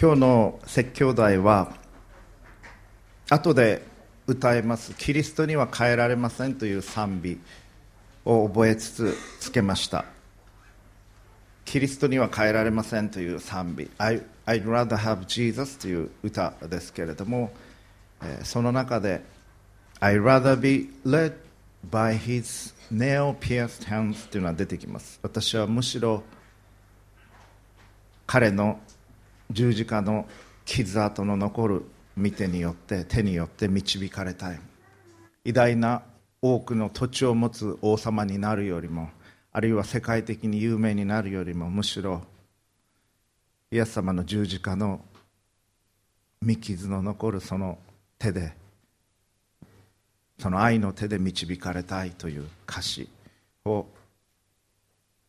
今日の説教題は後で歌います「キリストには変えられません」という賛美を覚えつつつけました。キリストには変えられませんという賛美。I, I'd rather have Jesus という歌ですけれどもその中で I'd rather be led by his nail pierced hands というのは出てきます。私はむしろ彼の十字架の傷跡の残る見てによって手によって導かれたい。偉大な多くの土地を持つ王様になるよりもあるいは世界的に有名になるよりもむしろイエス様の十字架の見傷の残るその手でその愛の手で導かれたいという歌詞を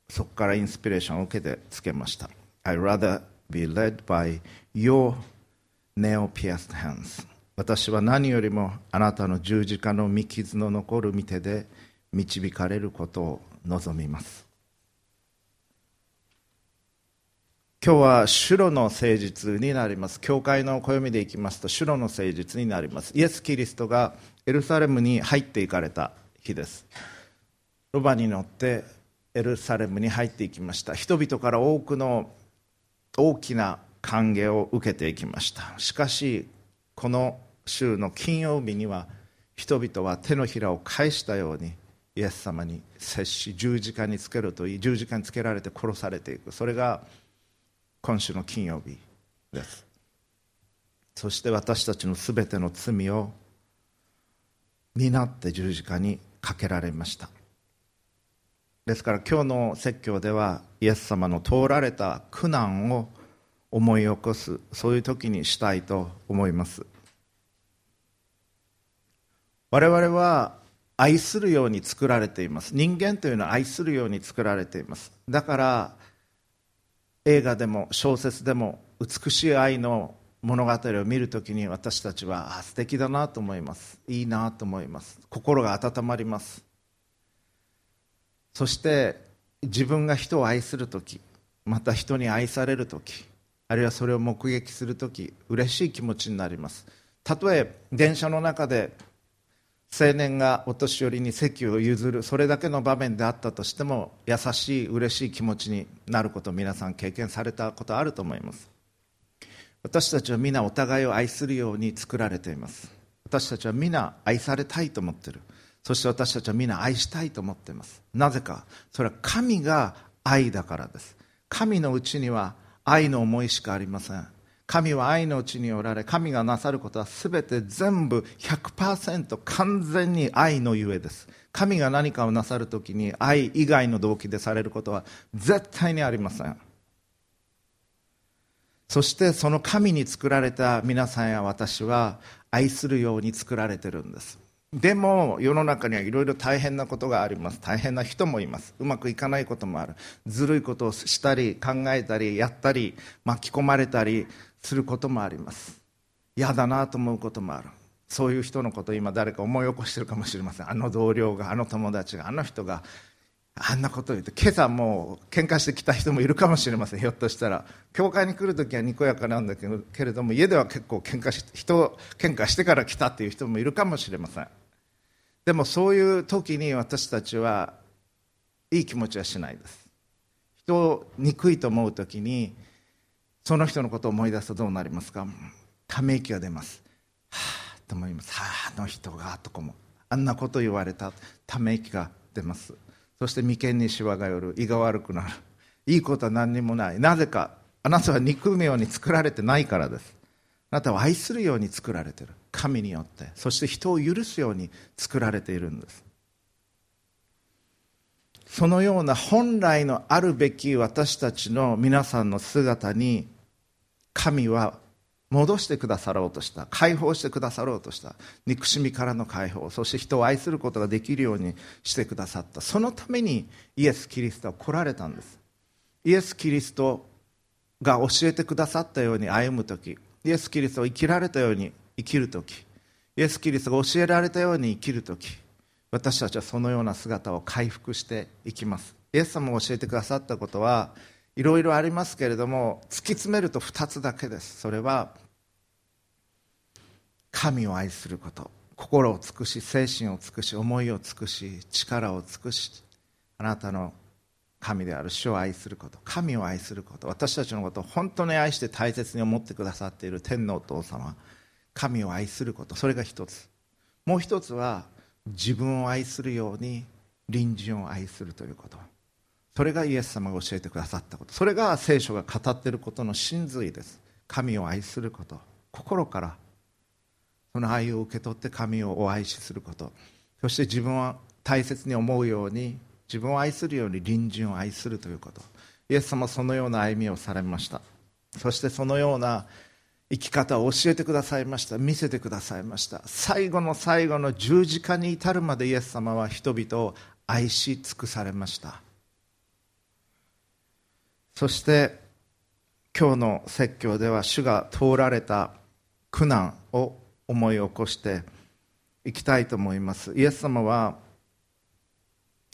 そこからインスピレーションを受けてつけました。I rather be led by your nail-pierced hands 私は何よりもあなたの十字架の見傷の残る見てで導かれることを望みます。今日は主路の誠実になります。教会の暦でいきますと主路の誠実になります。イエス・キリストがエルサレムに入っていかれた日です。ロバに乗ってエルサレムに入っていきました。人々から多くの大きな歓迎を受けていきました。しかしこの週の金曜日には人々は手のひらを返したようにイエス様に接し十字架につけるといい十字架につけられて殺されていく。それが今週の金曜日です。そして私たちのすべての罪を担って十字架にかけられました。ですから今日の説教ではイエス様の通られた苦難を思い起こすそういう時にしたいと思います。我々は愛するように作られています。人間というのは愛するように作られています。だから映画でも小説でも美しい愛の物語を見るときに私たちは素敵だなと思います。いいなと思います。心が温まります。そして自分が人を愛する時また人に愛される時あるいはそれを目撃する時嬉しい気持ちになります。たとえ電車の中で青年がお年寄りに席を譲るそれだけの場面であったとしても優しい嬉しい気持ちになること皆さん経験されたことあると思います。私たちは皆お互いを愛するように作られています。私たちは皆愛されたいと思っている。そして私たちは皆愛したいと思っています。なぜかそれは神が愛だからです。神のうちには愛の思いしかありません。神は愛のうちにおられ神がなさることは全て全部100%完全に愛のゆえです。神が何かをなさるときに愛以外の動機でされることは絶対にありません。そしてその神に作られた皆さんや私は愛するように作られてるんです。でも世の中にはいろいろ大変なことがあります。大変な人もいます。うまくいかないこともある。ずるいことをしたり考えたりやったり巻き込まれたりすることもあります。嫌だなと思うこともある。そういう人のことを今誰か思い起こしてるかもしれません。あの同僚があの友達があの人があんなことを言って今朝もう喧嘩してきた人もいるかもしれません。ひょっとしたら。教会に来るときはにこやかなんだけれども家では結構喧嘩し人喧嘩してから来たっていう人もいるかもしれません。でもそういう時に私たちはいい気持ちはしないです。人を憎いと思う時にその人のことを思い出すとどうなりますか？ため息が出ます。はあと思います。はああの人がとかもあんなこと言われた。ため息が出ます。そして眉間にしわが寄る。胃が悪くなる。いいことは何にもない。なぜかあなたは憎むように作られてないからです。あなたは愛するように作られてる。神によってそして人を許すように作られているんです。そのような本来のあるべき私たちの皆さんの姿に神は戻してくださろうとした解放してくださろうとした憎しみからの解放そして人を愛することができるようにしてくださった。そのためにイエス・キリストは来られたんです。イエス・キリストが教えてくださったように歩む時イエス・キリストを生きられたように生きる時イエス・キリストが教えられたように生きる時私たちはそのような姿を回復していきます。イエス様が教えてくださったことはいろいろありますけれども突き詰めると2つだけです。それは神を愛すること心を尽くし精神を尽くし思いを尽くし力を尽くしあなたの神である主を愛すること神を愛すること私たちのことを本当に愛して大切に思ってくださっている天皇お父様。神を愛することそれが一つ。もう一つは自分を愛するように隣人を愛するということ。それがイエス様が教えてくださったこと。それが聖書が語っていることの真髄です。神を愛すること。心からその愛を受け取って神をお愛しすること。そして自分は大切に思うように自分を愛するように隣人を愛するということ。イエス様はそのような歩みをされました。そしてそのような生き方を教えてくださいました。見せてくださいました。最後の最後の十字架に至るまでイエス様は人々を愛し尽くされました。そして今日の説教では主が通られた苦難を思い起こしていきたいと思います。イエス様は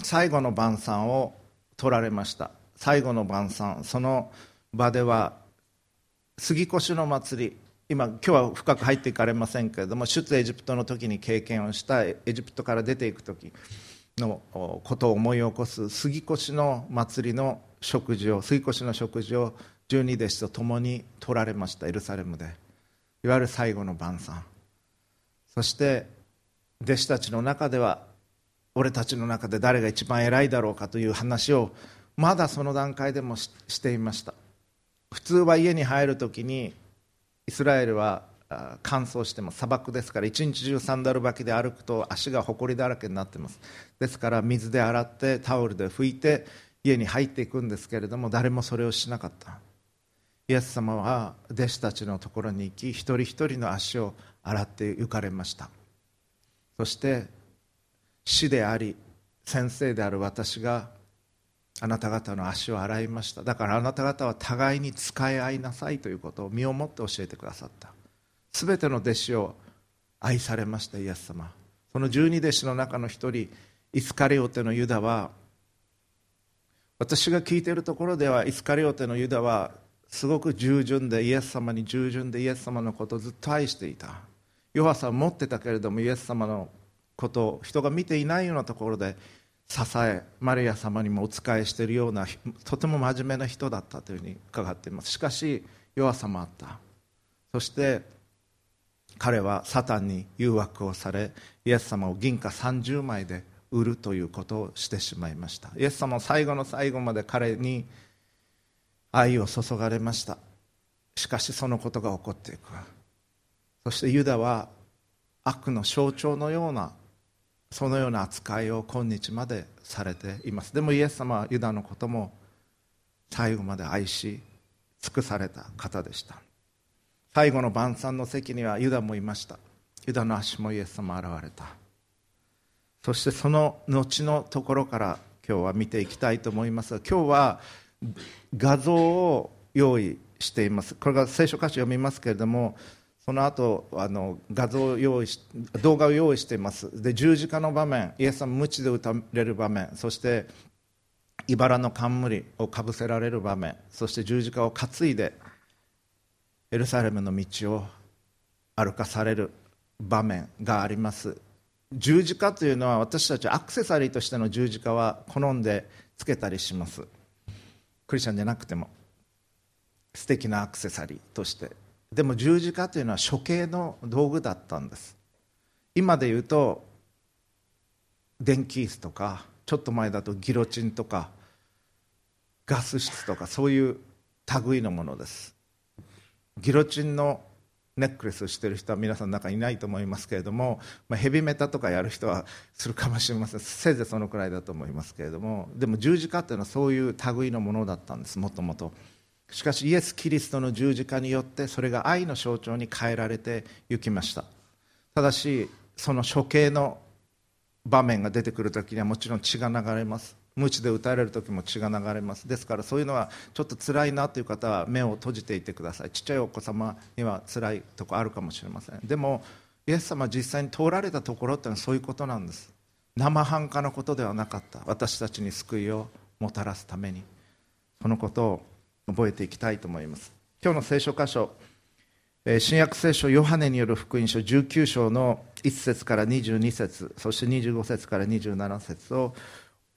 最後の晩餐を取られました。最後の晩餐その場では杉越の祭り。今今日は深く入っていかれませんけれども出エジプトの時に経験をしたエジプトから出ていく時のことを思い起こす杉越の祭りの食事を杉越の食事を十二弟子と共に取られましたエルサレムで。いわゆる最後の晩餐。そして弟子たちの中では俺たちの中で誰が一番偉いだろうかという話をまだその段階でもしていました。普通は家に入るときにイスラエルは乾燥しても砂漠ですから一日中サンダル履きで歩くと足がほこりだらけになってます。ですから水で洗ってタオルで拭いて家に入っていくんですけれども誰もそれをしなかった。イエス様は弟子たちのところに行き一人一人の足を洗って行かれました。そして師であり先生である私があなた方の足を洗いました。だからあなた方は互いに使い合いなさいということを身をもって教えてくださった。全ての弟子を愛されましたイエス様。その十二弟子の中の一人イスカリオテのユダは私が聞いているところではイスカリオテのユダはすごく従順でイエス様に従順でイエス様のことをずっと愛していた。弱さを持ってたけれどもイエス様のことを人が見ていないようなところで支えマリア様にもお仕えしているようなとても真面目な人だったというふうに伺っています。しかし弱さもあった。そして彼はサタンに誘惑をされイエス様を銀貨30枚で売るということをしてしまいました。イエス様は最後の最後まで彼に愛を注がれました。しかしそのことが起こっていく。そしてユダは悪の象徴のようなそのような扱いを今日までされています。でもイエス様はユダのことも最後まで愛し尽くされた方でした。最後の晩餐の席にはユダもいました。ユダの足もイエス様現れた。そしてその後のところから今日は見ていきたいと思います。が今日は画像を用意しています。これが聖書歌詞読みますけれどもその後あの画像を用意し動画を用意しています。で十字架の場面イエス様無知で打たれる場面そして茨の冠をかぶせられる場面そして十字架を担いでエルサレムの道を歩かされる場面があります。十字架というのは私たちアクセサリーとしての十字架は好んでつけたりします。クリスチャンじゃなくても素敵なアクセサリーとしてでも十字架というのは処刑の道具だったんです。今で言うと電気椅子とかちょっと前だとギロチンとかガス室とかそういう類のものです。ギロチンのネックレスをしてる人は皆さん中にいないと思いますけれども、まあ、ヘビメタとかやる人はするかもしれません。せいぜいそのくらいだと思いますけれども。でも十字架というのはそういう類のものだったんですもともと。しかしイエス・キリストの十字架によってそれが愛の象徴に変えられていきました。ただしその処刑の場面が出てくる時にはもちろん血が流れます。鞭で打たれる時も血が流れます。ですからそういうのはちょっと辛いなという方は目を閉じていてください。ちっちゃいお子様には辛いとこあるかもしれません。でもイエス様実際に通られたところってのはそういうことなんです。生半可なことではなかった。私たちに救いをもたらすために。そのことを覚えていきたいと思います。今日の聖書箇所新約聖書ヨハネによる福音書19章の1節から22節そして25節から27節を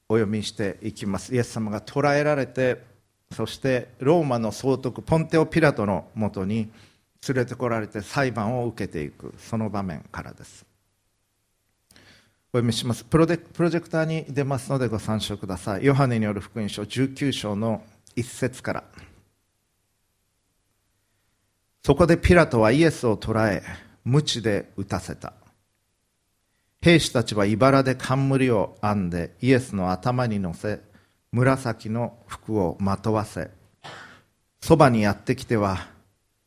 お読みしていきます。イエス様が捕らえられてそしてローマの総督ポンテオ・ピラトのもとに連れてこられて裁判を受けていくその場面からです。お読みします。プロジェクターに出ますのでご参照ください。ヨハネによる福音書19章の1節から。そこでピラトはイエスを捕らえ鞭で打たせた。兵士たちは茨で冠を編んでイエスの頭に乗せ紫の服をまとわせそばにやってきては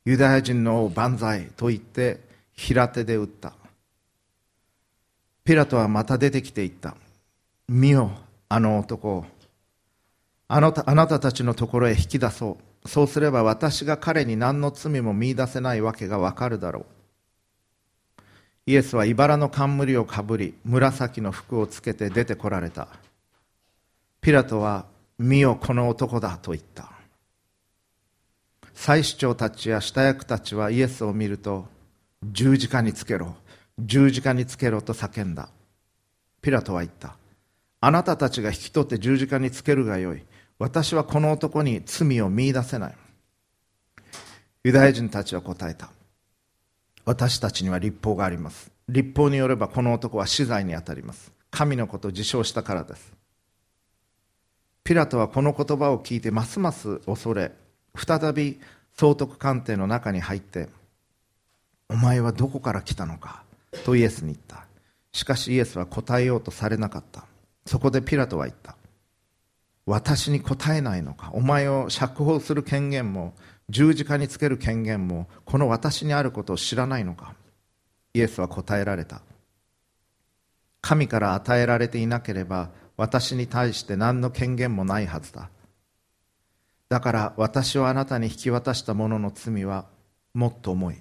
ユダヤ人の王万歳と言って平手で打った。ピラトはまた出てきて言った。見よあの男を。あなたあなたたちのところへ引き出そう。そうすれば私が彼に何の罪も見出せないわけがわかるだろう。イエスは茨の冠をかぶり紫の服をつけて出てこられた。ピラトは見よこの男だと言った。祭司長たちや下役たちはイエスを見ると十字架につけろ十字架につけろと叫んだ。ピラトは言った。あなたたちが引き取って十字架につけるがよい。私はこの男に罪を見出せない。ユダヤ人たちは答えた。私たちには立法があります。立法によればこの男は死罪に当たります。神のことを自称したからです。ピラトはこの言葉を聞いてますます恐れ再び総督官邸の中に入ってお前はどこから来たのか？とイエスに言った。しかしイエスは答えようとされなかった。そこでピラトは言った。私に答えないのか。お前を釈放する権限も十字架につける権限もこの私にあることを知らないのか。イエスは答えられた。神から与えられていなければ私に対して何の権限もないはずだ。だから私をあなたに引き渡した者の罪はもっと重い。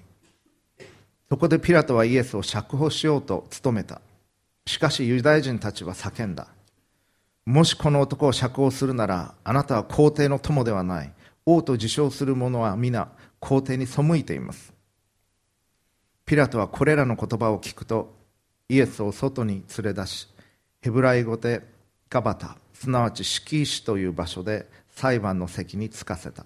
そこでピラトはイエスを釈放しようと努めた。しかしユダヤ人たちは叫んだ。もしこの男を釈放するならあなたは皇帝の友ではない。王と自称する者は皆皇帝に背いています。ピラトはこれらの言葉を聞くとイエスを外に連れ出しヘブライ語でガバタすなわち敷石という場所で裁判の席に着かせた。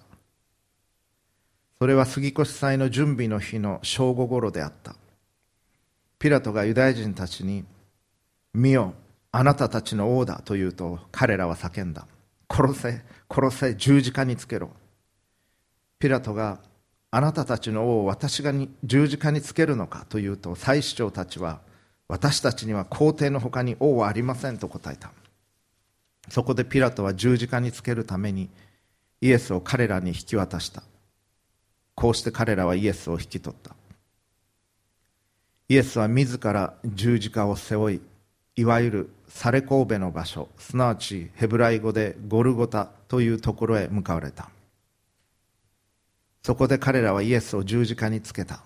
それは杉越祭の準備の日の正午ごろであった。ピラトがユダヤ人たちに「見よあなたたちの王だ」と言うと彼らは叫んだ「殺せ殺せ十字架につけろ」ピラトが「あなたたちの王を私が十字架につけるのか」と言うと祭司長たちは「私たちには皇帝のほかに王はありません」と答えた。そこでピラトは十字架につけるためにイエスを彼らに引き渡した。こうして彼らはイエスを引き取った。イエスは自ら十字架を背負いいわゆるサレ神戸の場所すなわちヘブライ語でゴルゴタというところへ向かわれた。そこで彼らはイエスを十字架につけた。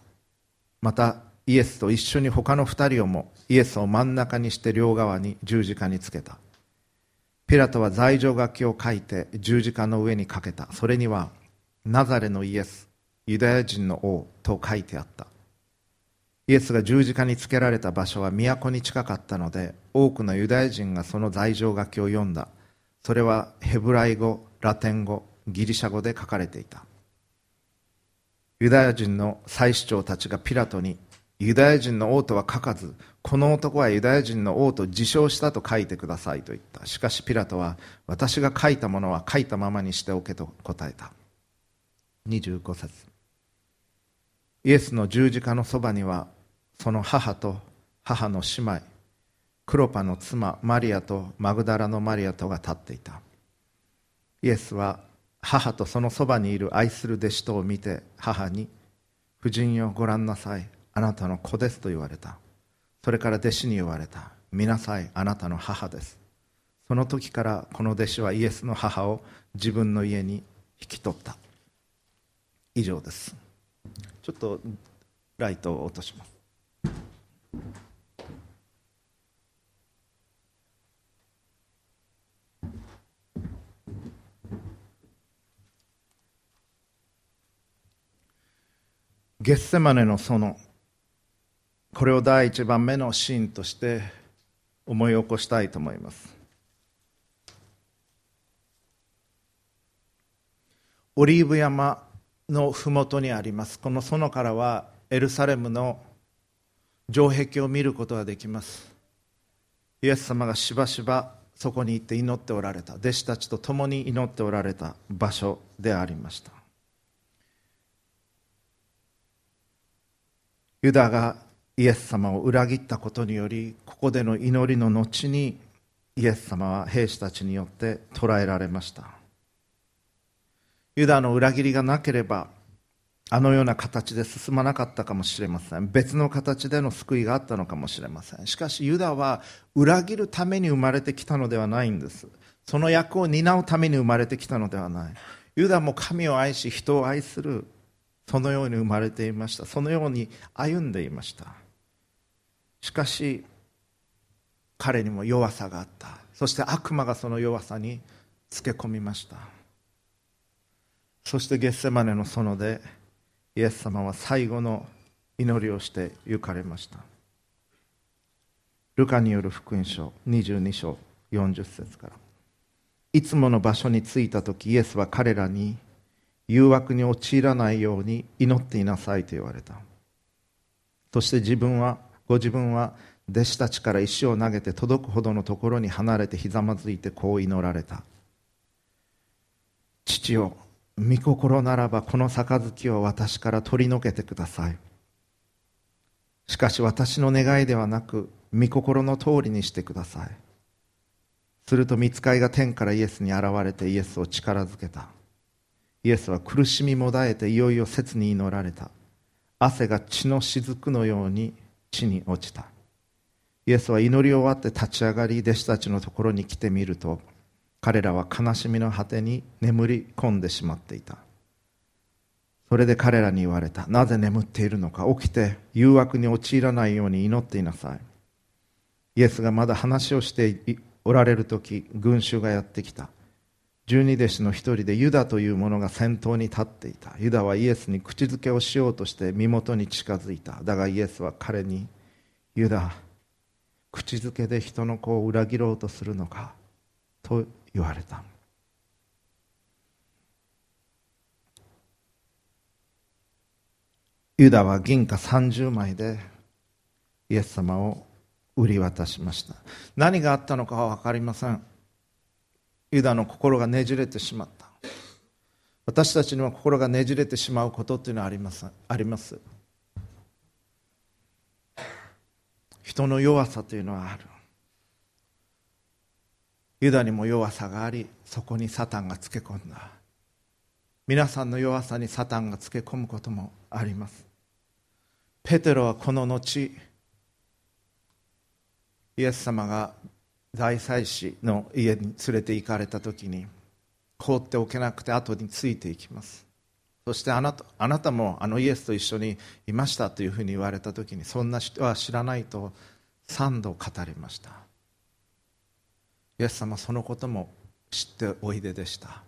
またイエスと一緒に他の二人をもイエスを真ん中にして両側に十字架につけた。ピラトは罪状書きを書いて十字架の上にかけた。それにはナザレのイエスユダヤ人の王と書いてあった。イエスが十字架につけられた場所は都に近かったので多くのユダヤ人がその罪状書きを読んだ。それはヘブライ語ラテン語ギリシャ語で書かれていた。ユダヤ人の祭司長たちがピラトにユダヤ人の王とは書かずこの男はユダヤ人の王と自称したと書いてくださいと言った。しかしピラトは私が書いたものは書いたままにしておけと答えた。25節。イエスの十字架のそばにはその母と母の姉妹クロパの妻マリアとマグダラのマリアとが立っていた。イエスは母とそのそばにいる愛する弟子とを見て母に「夫人よご覧なさいあなたの子ですと言われた。それから弟子に言われた。見なさいあなたの母です。その時からこの弟子はイエスの母を自分の家に引き取った。以上です。ちょっとライトを落とします。ゲッセマネの園これを第一番目のシーンとして思い起こしたいと思います。オリーブ山の麓にあります。この園からはエルサレムの城壁を見ることができます。イエス様がしばしばそこに行って祈っておられた。弟子たちと共に祈っておられた場所でありました。ユダがイエス様を裏切ったことによりここでの祈りの後にイエス様は兵士たちによって捕らえられました。ユダの裏切りがなければあのような形で進まなかったかもしれません。別の形での救いがあったのかもしれません。しかしユダは裏切るために生まれてきたのではないんです。その役を担うために生まれてきたのではない。ユダも神を愛し人を愛する。そのように生まれていました。そのように歩んでいました。しかし彼にも弱さがあった。そして悪魔がその弱さにつけ込みました。そしてゲッセマネの園でイエス様は最後の祈りをして行かれました。ルカによる福音書22章40節から。いつもの場所に着いた時イエスは彼らに誘惑に陥らないように祈っていなさいと言われた。そして自分はご自分は弟子たちから石を投げて届くほどのところに離れてひざまずいてこう祈られた。父よ御心ならばこの杯を私から取り除けてください。しかし私の願いではなく御心の通りにしてください。すると見つかいが天からイエスに現れてイエスを力づけた。イエスは苦しみもだえていよいよ切に祈られた。汗が血の雫のように地に落ちた。イエスは祈り終わって立ち上がり弟子たちのところに来てみると彼らは悲しみの果てに眠り込んでしまっていた。それで彼らに言われた。なぜ眠っているのか。起きて。誘惑に陥らないように祈っていなさい。イエスがまだ話をしておられる時。群衆がやってきた。十二弟子の一人で。ユダという者が先頭に立っていた。ユダはイエスに口づけをしようとして。身元に近づいた。だがイエスは彼にユダ口づけで人の子を裏切ろうとするのか。と言われたユダは銀貨30枚でイエス様を売り渡しました。何があったのかは分かりません。ユダの心がねじれてしまった。私たちには心がねじれてしまうことっていうのはあります。あります。人の弱さというのはある。ユダにも弱さがありそこにサタンがつけ込んだ。皆さんの弱さにサタンがつけ込むこともあります。ペテロはこの後イエス様が大祭司の家に連れて行かれた時に放っておけなくて後についていきます。そしてあなたあなたもあのイエスと一緒にいましたというふうに言われた時にそんな人は知らないと3度語りました。イエス様そのことも知っておいででした。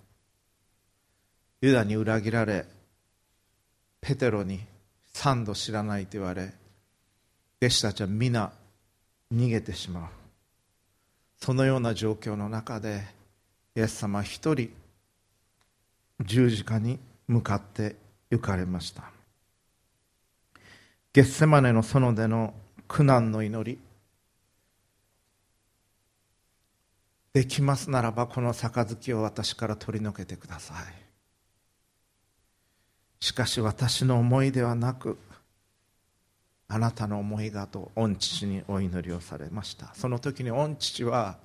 ユダに裏切られペテロに3度知らないと言われ弟子たちは皆逃げてしまう。そのような状況の中でイエス様一人十字架に向かって行かれました。ゲッセマネの園での苦難の祈りできますならばこの杯を私から取り除けてください。しかし私の思いではなくあなたの思いがと御父にお祈りをされました。その時に御父は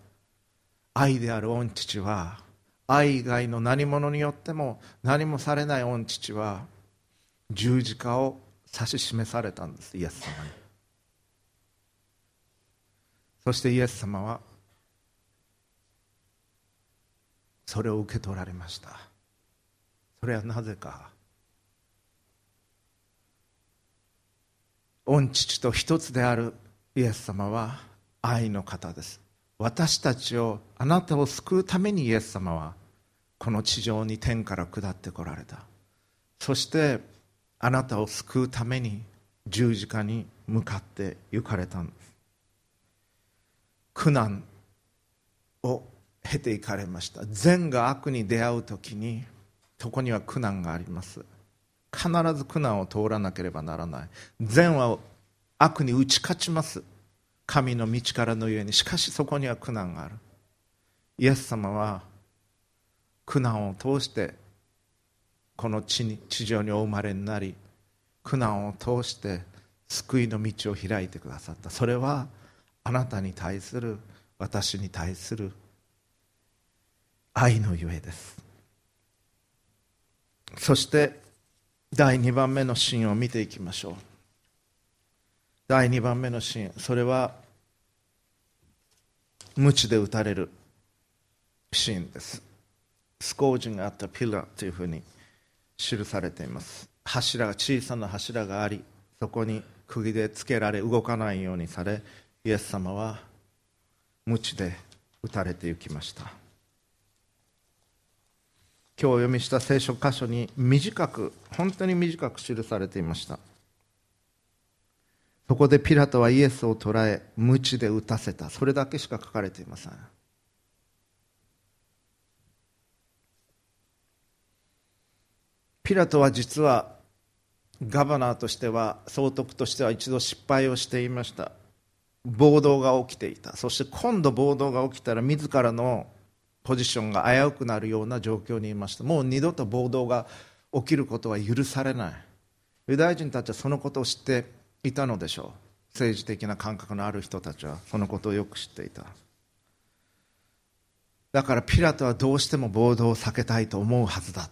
愛である御父は愛以外の何者によっても何もされない御父は十字架を指し示されたんですイエス様に。そしてイエス様はそれを受け取られました。それはなぜか。御父と一つであるイエス様は愛の方です。私たちをあなたを救うためにイエス様はこの地上に天から下ってこられた。そしてあなたを救うために十字架に向かって行かれたんです。苦難を経ていかれました。善が悪に出会う時にそこには苦難があります。必ず苦難を通らなければならない。善は悪に打ち勝ちます。神の道からのゆえに。しかしそこには苦難がある。イエス様は苦難を通してこの地に地上にお生まれになり苦難を通して救いの道を開いてくださった。それはあなたに対する私に対する愛のゆえです。そして第2番目のシーンを見ていきましょう。第2番目のシーン。それは鞭で打たれるシーンです。スコージがあったピラーというふうに記されています。柱が小さな柱がありそこに釘でつけられ動かないようにされイエス様は鞭で打たれて行きました。今日お読みした聖書箇所に短く本当に短く記されていました。そこでピラトはイエスを捕らえ鞭で打たせた。それだけしか書かれていません。ピラトは実はガバナーとしては総督としては一度失敗をしていました。暴動が起きていた。そして今度暴動が起きたら自らのポジションが危うくなるような状況にいました。もう二度と暴動が起きることは許されない。ユダヤ人たちはそのことを知っていたのでしょう。政治的な感覚のある人たちは。そのことをよく知っていた。だからピラトはどうしても暴動を避けたいと思うはずだ。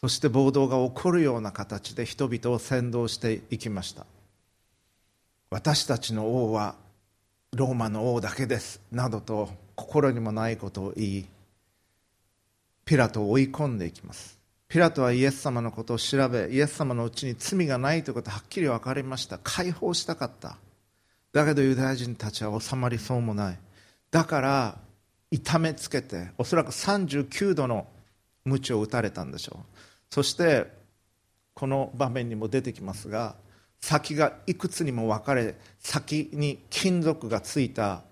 そして暴動が起こるような形で人々を扇動していきました。私たちの王はローマの王だけですなどと心にもないことを言いピラトを追い込んでいきます。ピラトはイエス様のことを調べイエス様のうちに罪がないということははっきり分かりました。解放したかった。だけどユダヤ人たちは収まりそうもない。だから痛めつけておそらく39度の鞭を打たれたんでしょう。そしてこの場面にも出てきますが先がいくつにも分かれ先に金属がついた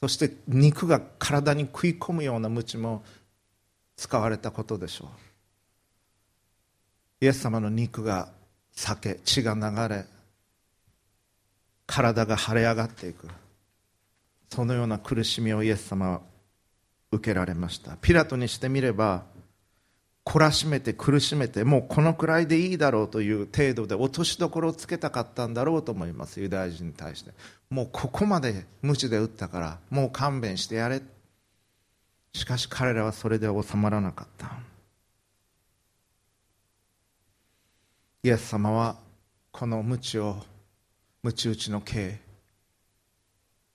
そして肉が体に食い込むような鞭も使われたことでしょう。イエス様の肉が裂け血が流れ体が腫れ上がっていく。そのような苦しみをイエス様は受けられました。ピラトにしてみれば懲らしめて苦しめてもうこのくらいでいいだろうという程度で落としどころをつけたかったんだろうと思いますユダヤ人に対して。もうここまで無知で打ったからもう勘弁してやれ。しかし彼らはそれで収まらなかった。イエス様はこの無知を無知打ちの刑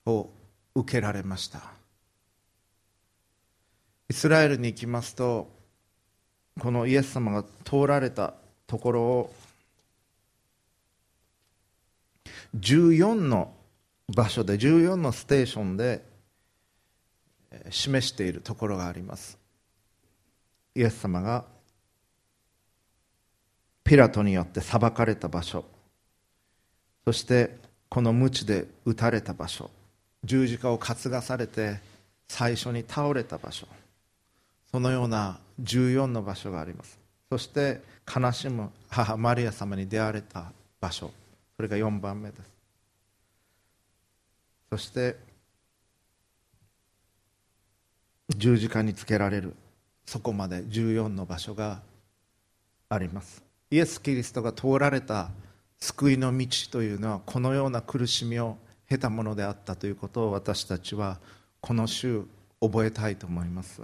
を受けられました。イスラエルに行きますとこのイエス様が通られたところを14の場所で14のステーションで示しているところがあります。イエス様がピラトによって裁かれた場所。そしてこの鞭で打たれた場所。十字架を担がされて最初に倒れた場所。そのような14の場所があります。そして悲しむ母マリア様に出会われた場所。それが4番目です。そして十字架につけられる。そこまで14の場所があります。イエス・キリストが通られた救いの道というのはこのような苦しみを経たものであったということを私たちはこの週覚えたいと思います。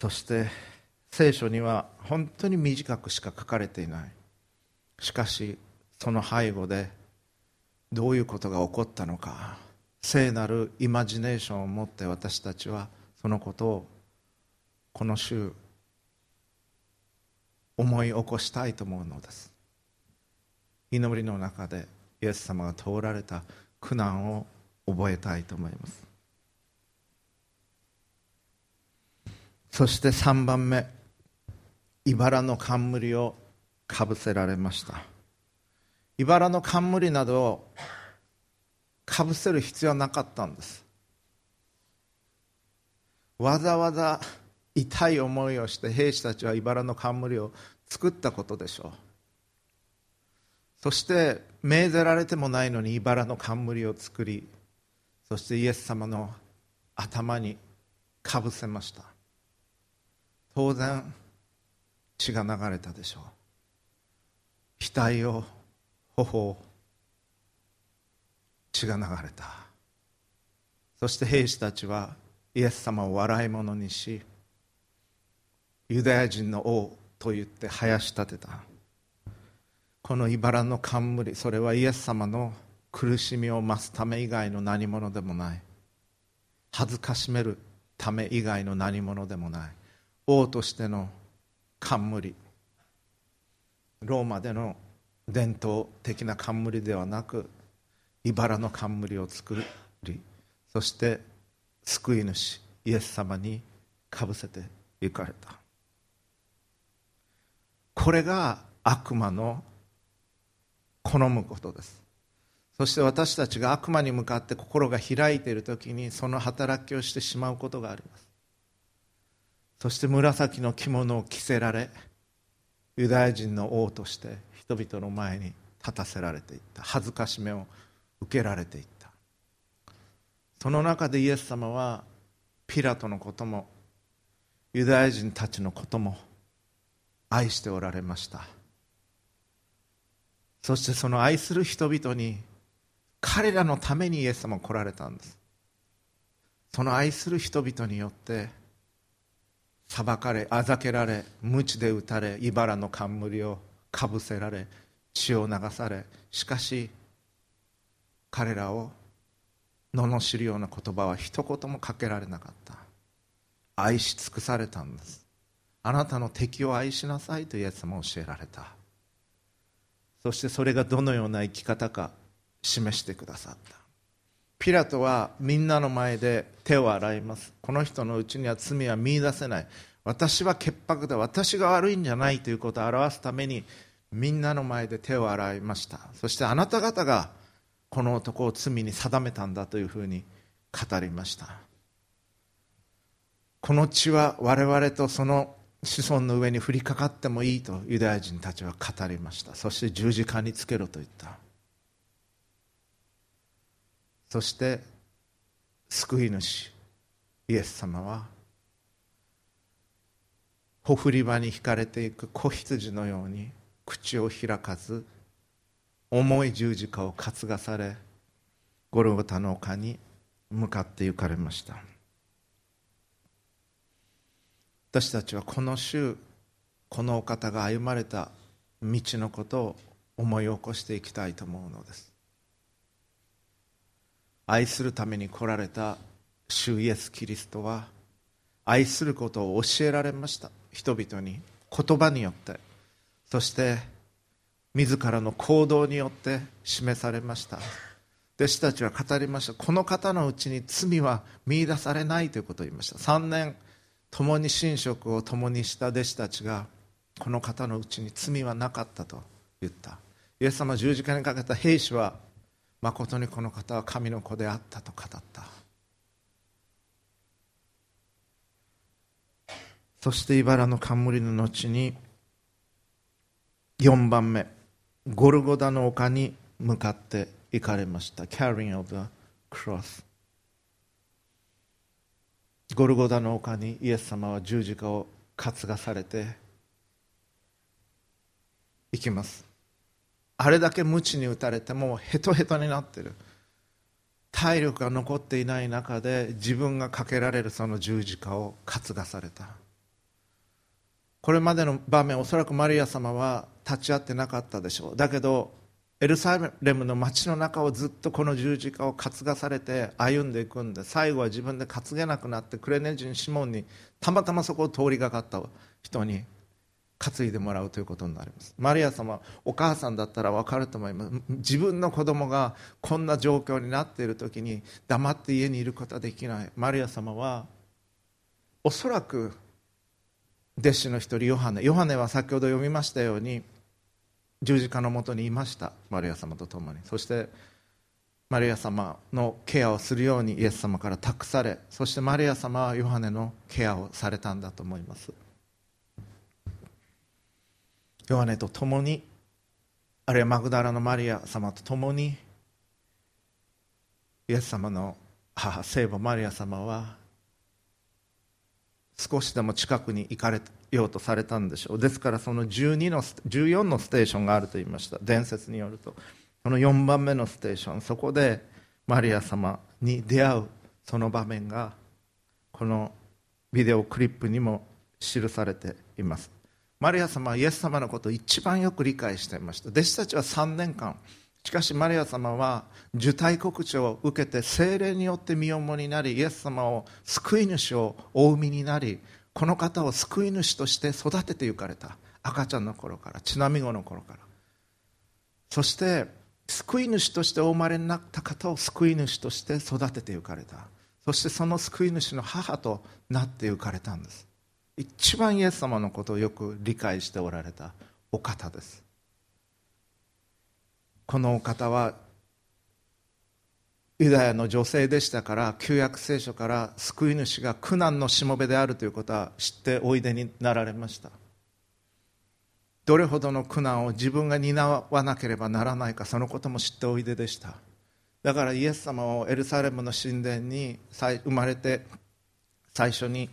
そして聖書には本当に短くしか書かれていない。しかしその背後でどういうことが起こったのか聖なるイマジネーションを持って私たちはそのことをこの週思い起こしたいと思うのです。祈りの中でイエス様が通られた苦難を覚えたいと思います。そして3番目茨の冠をかぶせられました。茨の冠などをかぶせる必要はなかったんです。わざわざ痛い思いをして兵士たちは茨の冠を作ったことでしょう。そして命ぜられてもないのに茨の冠を作りそしてイエス様の頭にかぶせました。当然血が流れたでしょう。額を頬を血が流れた。そして兵士たちはイエス様を笑い者にしユダヤ人の王と言って生やし立てた。この茨の冠それはイエス様の苦しみを増すため以外の何者でもない。恥ずかしめるため以外の何者でもない。王としての冠。ローマでの伝統的な冠ではなく茨の冠を作りそして救い主イエス様にかぶせていかれた。これが悪魔の好むことです。そして私たちが悪魔に向かって心が開いている時にその働きをしてしまうことがあります。そして紫の着物を着せられユダヤ人の王として人々の前に立たせられていった。恥ずかしめを受けられていった。その中でイエス様はピラトのこともユダヤ人たちのことも愛しておられました。そしてその愛する人々に彼らのためにイエス様は来られたんです。その愛する人々によって裁かれあざけられ鞭で打たれ茨の冠をかぶせられ血を流され。しかし彼らを罵るような言葉は一言もかけられなかった。愛し尽くされたんです。あなたの敵を愛しなさいとイエス様教えられた。そしてそれがどのような生き方か示してくださった。ピラトはみんなの前で手を洗います。この人のうちには罪は見いだせない。私は潔白だ私が悪いんじゃないということを表すためにみんなの前で手を洗いました。そしてあなた方がこの男を罪に定めたんだというふうに語りました。この血は我々とその子孫の上に降りかかってもいいとユダヤ人たちは語りました。そして十字架につけろと言った。そして救い主イエス様はほふり場に引かれていく子羊のように口を開かず重い十字架を担がされゴルゴタの丘に向かって行かれました。私たちはこの週このお方が歩まれた道のことを思い起こしていきたいと思うのです。愛するために来られた主イエス・キリストは愛することを教えられました。人々に言葉によって。そして自らの行動によって示されました。弟子たちは語りました。この方のうちに罪は見いだされないということを言いました。3年共に寝食を共にした弟子たちがこの方のうちに罪はなかったと言った。イエス様十字架にかけた兵士は誠にこの方は神の子であったと語った。そして茨の冠の後に4番目ゴルゴダの丘に向かって行かれました。Carrying of the cross ゴルゴダの丘にイエス様は十字架を担がされて行きます。あれだけ鞭に打たれてもうヘトヘトになってる。体力が残っていない中で自分がかけられるその十字架を担がされた。これまでの場面おそらくマリア様は立ち会ってなかったでしょう。だけどエルサレムの街の中をずっとこの十字架を担がされて歩んでいくんで最後は自分で担げなくなってクレネ人シモンにたまたまそこを通りがかった人に担いでもらうということになります。マリア様お母さんだったら分かると思います。自分の子供がこんな状況になっている時に黙って家にいることはできない。マリア様はおそらく弟子の一人ヨハネ。ヨハネは先ほど読みましたように十字架のもとにいました。マリア様と共に。そしてマリア様のケアをするようにイエス様から託されそしてマリア様はヨハネのケアをされたんだと思います。ヨハネと共にあるいはマグダラのマリア様と共にイエス様の母聖母マリア様は少しでも近くに行かれようとされたんでしょう。ですからその12の14のステーションがあると言いました。伝説によると。この4番目のステーション。そこでマリア様に出会うその場面がこのビデオクリップにも記されています。マリア様はイエス様のことを一番よく理解していました。弟子たちは3年間。しかしマリア様は受胎告知を受けて精霊によって身重になりイエス様を救い主をお産みになりこの方を救い主として育ててゆかれた。赤ちゃんの頃から血なみ子の頃から。そして救い主としてお生まれになった方を救い主として育ててゆかれた。そしてその救い主の母となってゆかれたんです。一番イエス様のことをよく理解しておられたお方です。このお方はユダヤの女性でしたから旧約聖書から救い主が苦難のしもべであるということは知っておいでになられました。どれほどの苦難を自分が担わなければならないかそのことも知っておいででした。だからイエス様をエルサレムの神殿に生まれて最初に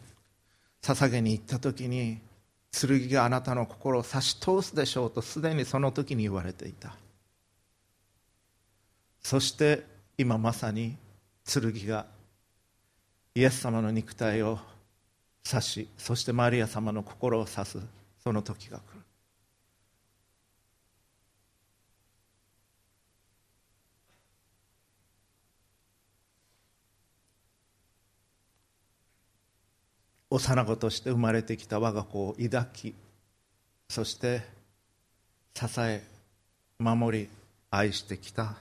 捧げに行った時に剣があなたの心を差し通すでしょうとすでにその時に言われていた。そして今まさに剣がイエス様の肉体を刺しそしてマリア様の心を刺すその時が来る。幼子として生まれてきた我が子を抱きそして支え守り愛してきた。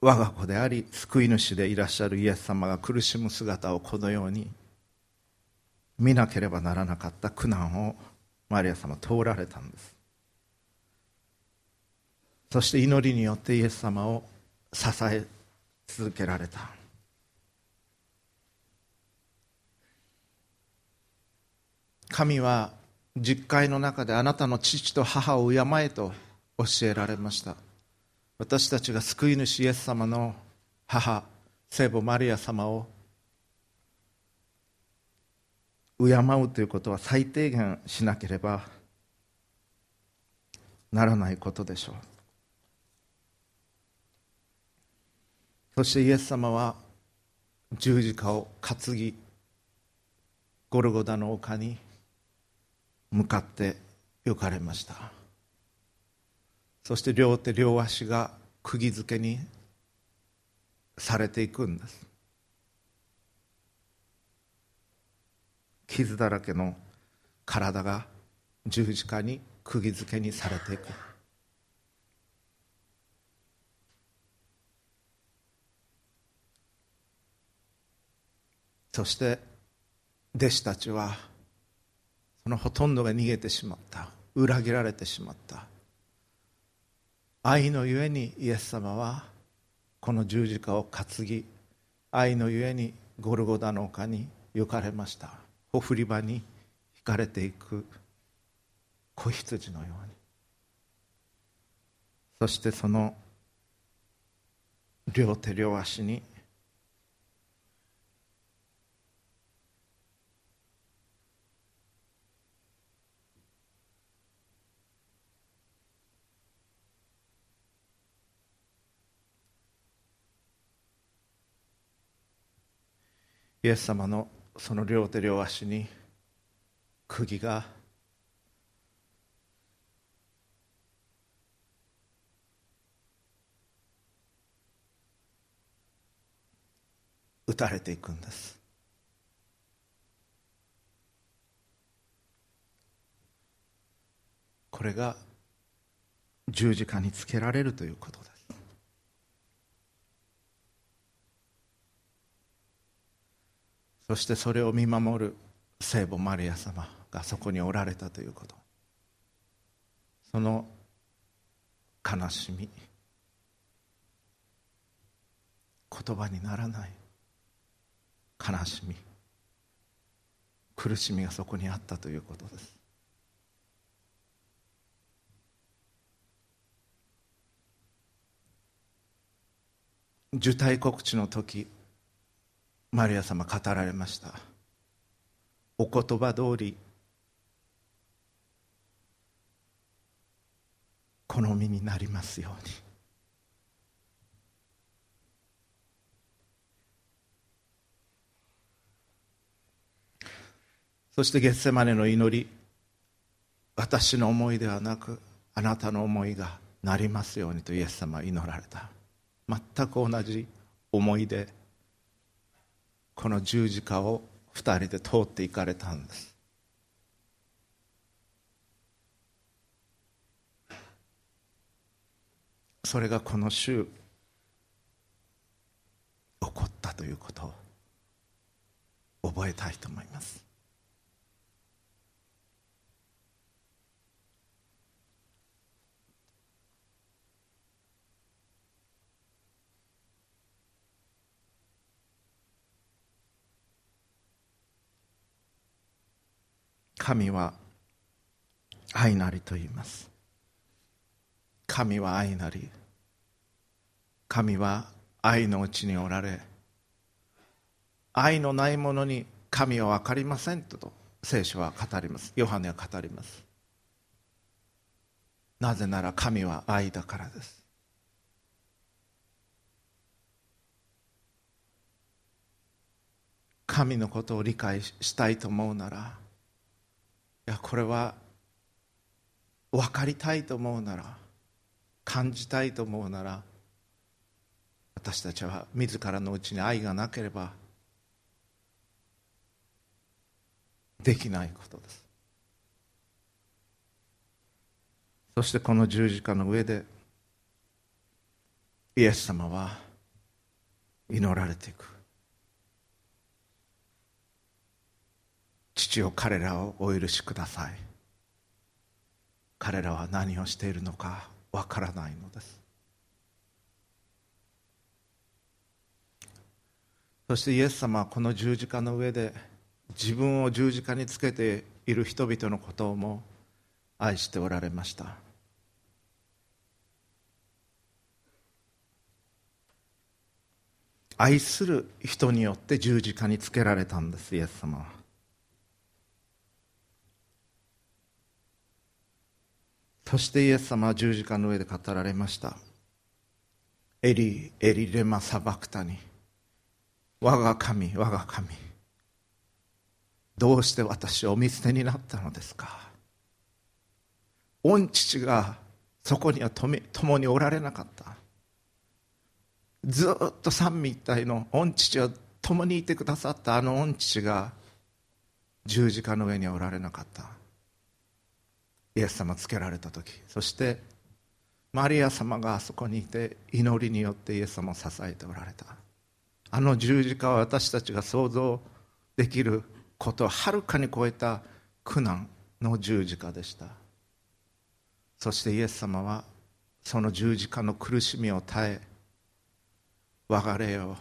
我が子であり救い主でいらっしゃるイエス様が苦しむ姿をこのように見なければならなかった苦難をマリア様通られたんです。そして祈りによってイエス様を支え続けられた。神は実会の中であなたの父と母を敬えと教えられました。私たちが救い主イエス様の母聖母マリア様を敬うということは最低限しなければならないことでしょう。そしてイエス様は十字架を担ぎゴルゴダの丘に向かって行かれました。そして両手両足が釘付けにされていくんです。傷だらけの体が十字架に釘付けにされていく。そして弟子たちはそのほとんどが逃げてしまった。裏切られてしまった。愛のゆえにイエス様はこの十字架を担ぎ愛のゆえにゴルゴダの丘に行かれました。ほふり場に引かれていく子羊のように。そしてその両手両足にイエス様のその両手両足に釘が打たれていくんです。これが十字架につけられるということです。そしてそれを見守る聖母マリア様がそこにおられたということ。その悲しみ言葉にならない悲しみ苦しみがそこにあったということです。受胎告知の時マリア様語られました。お言葉通り好みになりますように。そしてゲッセマネの祈り私の思いではなくあなたの思いがなりますようにとイエス様は祈られた。全く同じ思いでこの十字架を二人で通っていかれたんです。それがこの週起こったということを覚えたいと思います。神は愛なりと言います。神は愛なり神は愛のうちにおられ愛のないものに神は分かりませんと聖書は語ります。ヨハネは語ります。なぜなら神は愛だからです。神のことを理解したいと思うならいやこれは分かりたいと思うなら感じたいと思うなら私たちは自らのうちに愛がなければできないことです。そしてこの十字架の上でイエス様は祈られていく。父を彼らをお許しください。彼らは何をしているのかわからないのです。そしてイエス様はこの十字架の上で自分を十字架につけている人々のことをも愛しておられました。愛する人によって十字架につけられたんですイエス様は。そしてイエス様は十字架の上で語られました。エリエリレマサバクタに。我が神我が神。どうして私をお見捨てになったのですか？御父がそこには共におられなかった。ずっと三位一体の御父は共にいてくださったあの御父が十字架の上にはおられなかった。イエス様つけられた時そしてマリア様があそこにいて祈りによってイエス様を支えておられた。あの十字架は私たちが想像できることをはるかに超えた苦難の十字架でした。そしてイエス様はその十字架の苦しみを耐え我が霊を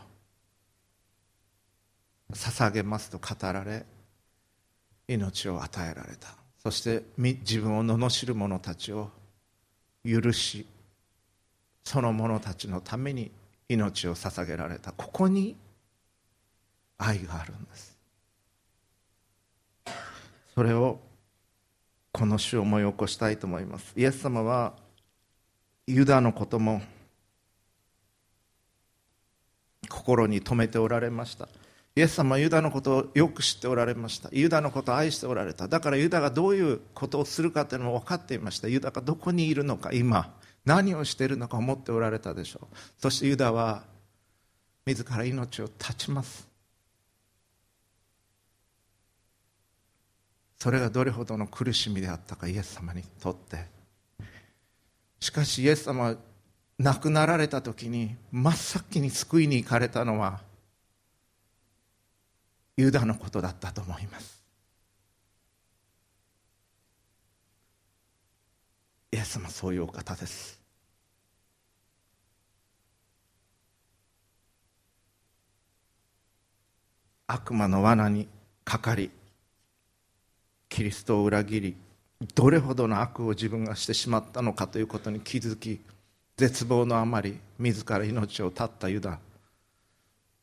捧げますと語られ命を与えられた。そして自分を罵る者たちを許しその者たちのために命を捧げられた。ここに愛があるんです。それをこの詩を思い起こしたいと思います。イエス様はユダのことも心に留めておられました。イエス様はユダのことをよく知っておられました。ユダのことを愛しておられた。だからユダがどういうことをするかというのも分かっていました。ユダがどこにいるのか今何をしているのか思っておられたでしょう。そしてユダは自ら命を絶ちます。それがどれほどの苦しみであったかイエス様にとって。しかしイエス様は亡くなられた時に真っ先に救いに行かれたのはユダのことだったと思います。イエス様そういうお方です。悪魔の罠にかかりキリストを裏切りどれほどの悪を自分がしてしまったのかということに気づき絶望のあまり自ら命を絶ったユダ。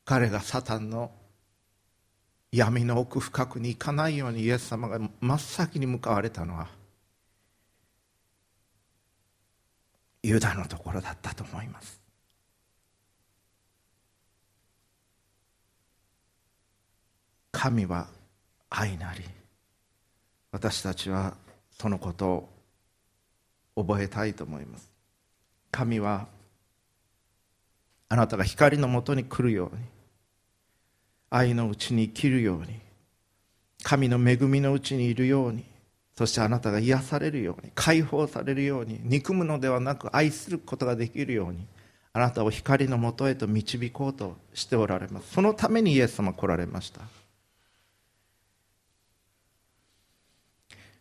彼がサタンの闇の奥深くに行かないようにイエス様が真っ先に向かわれたのはユダのところだったと思います。神は愛なり私たちはそのことを覚えたいと思います。神はあなたが光のもとに来るように愛のうちに生きるように神の恵みのうちにいるようにそしてあなたが癒されるように解放されるように憎むのではなく愛することができるようにあなたを光のもとへと導こうとしておられます。そのためにイエス様来られました。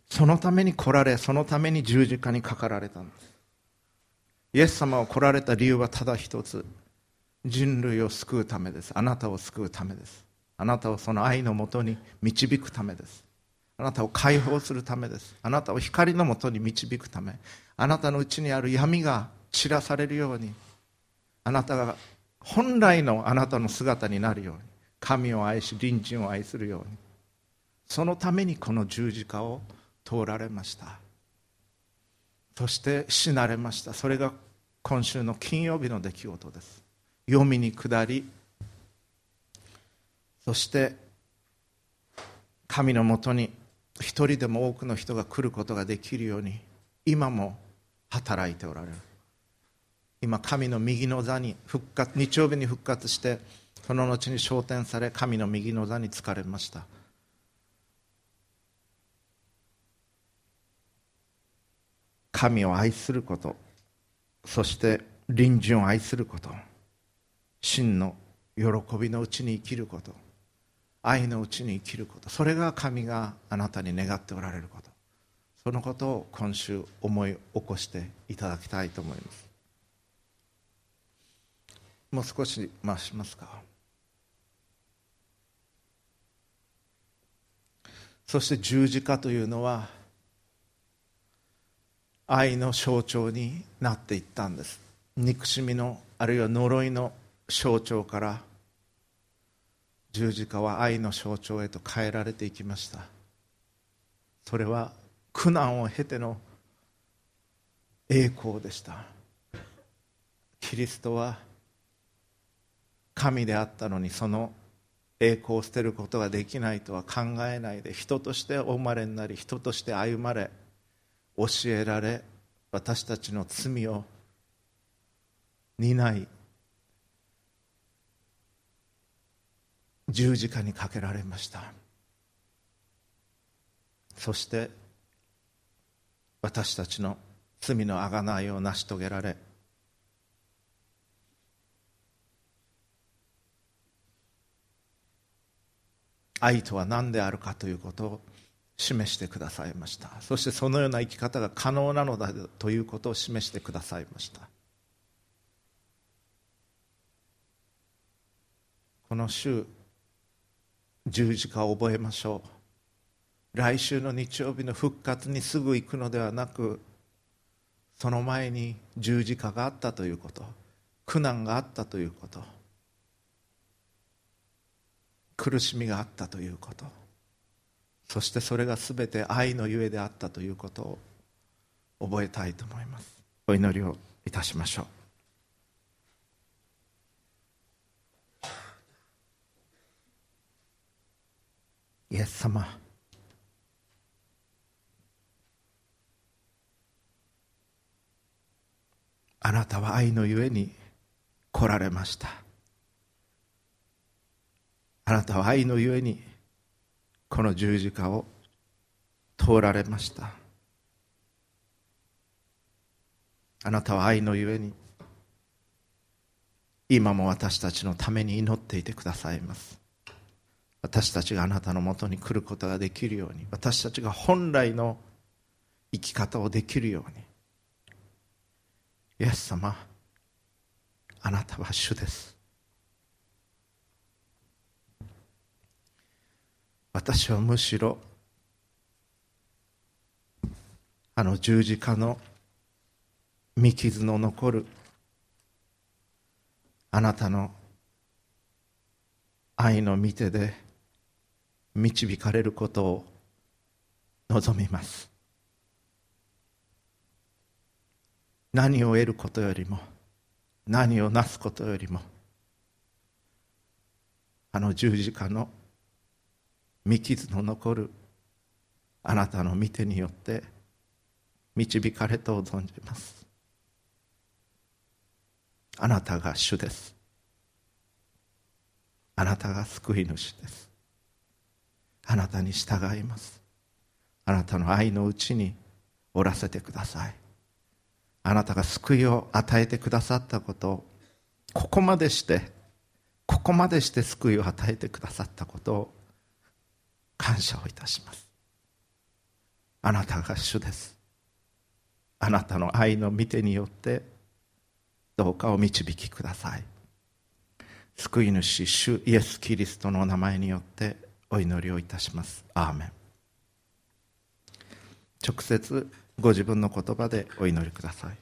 そのために来られそのために十字架にかかられたんです。イエス様が来られた理由はただ一つ。人類を救うためです。あなたを救うためです。あなたをその愛のもとに導くためです。あなたを解放するためです。あなたを光のもとに導くため。あなたのうちにある闇が散らされるように。あなたが本来のあなたの姿になるように。神を愛し隣人を愛するように。そのためにこの十字架を通られました。そして死なれました。それが今週の金曜日の出来事です。読みに下りそして神のもとに一人でも多くの人が来ることができるように今も働いておられる。今神の右の座に復活日曜日に復活してその後に昇天され神の右の座に疲れました。神を愛することそして隣人を愛すること。真の喜びのうちに生きること。愛のうちに生きること。それが神があなたに願っておられること。そのことを今週思い起こしていただきたいと思います。もう少し回しますか。そして十字架というのは愛の象徴になっていったんです。憎しみのあるいは呪いの象徴から十字架は愛の象徴へと変えられていきました。それは苦難を経ての栄光でした。キリストは神であったのにその栄光を捨てることができないとは考えないで人としてお生まれになり人として歩まれ教えられ私たちの罪を担い十字架にかけられました。そして私たちの罪の贖いを成し遂げられ愛とは何であるかということを示してくださいました。そしてそのような生き方が可能なのだということを示してくださいました。この週十字架を覚えましょう。来週の日曜日の復活にすぐ行くのではなくその前に十字架があったということ。苦難があったということ。苦しみがあったということ。そしてそれが全て愛のゆえであったということを覚えたいと思います。お祈りをいたしましょう。イエス様。あなたは愛のゆえに来られました。あなたは愛のゆえにこの十字架を通られました。あなたは愛のゆえに今も私たちのために祈っていてくださいます。私たちがあなたのもとに来ることができるように私たちが本来の生き方をできるように。イエス様あなたは主です。私はむしろあの十字架の見傷の残るあなたの愛の御手で導かれることを望みます。何を得ることよりも何をなすことよりもあの十字架の見傷の残るあなたの御手によって導かれと存じます。あなたが主です。あなたが救い主です。あなたに従います。あなたの愛のうちにおらせてください。あなたが救いを与えてくださったことをここまでしてここまでして救いを与えてくださったことを感謝をいたします。あなたが主です。あなたの愛の御手によってどうかお導きください。救い主主イエス・キリストの名前によってお祈りをいたします。アーメン。直接ご自分の言葉でお祈りください。